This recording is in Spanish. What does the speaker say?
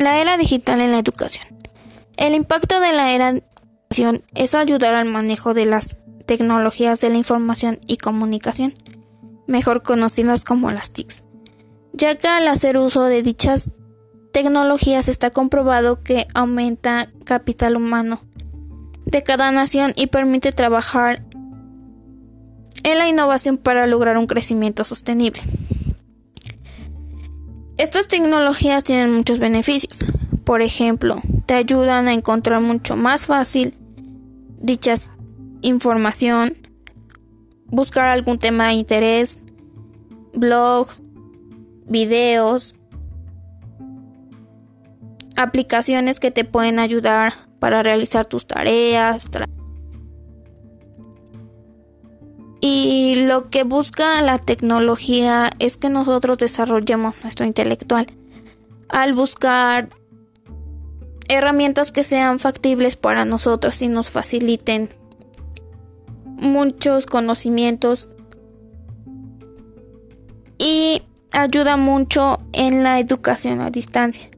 La era digital en la educación. El impacto de la era educación es ayudar al manejo de las tecnologías de la información y comunicación, mejor conocidas como las TICs, ya que al hacer uso de dichas tecnologías está comprobado que aumenta capital humano de cada nación y permite trabajar en la innovación para lograr un crecimiento sostenible. Estas tecnologías tienen muchos beneficios. Por ejemplo, te ayudan a encontrar mucho más fácil dicha información, buscar algún tema de interés, blogs, videos, aplicaciones que te pueden ayudar para realizar tus tareas. Y lo que busca la tecnología es que nosotros desarrollemos nuestro intelectual. Al buscar herramientas que sean factibles para nosotros y nos faciliten muchos conocimientos y ayuda mucho en la educación a distancia